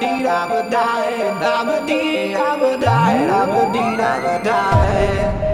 dee da ba die, da ba dee da ba die, da ba dee da ba die.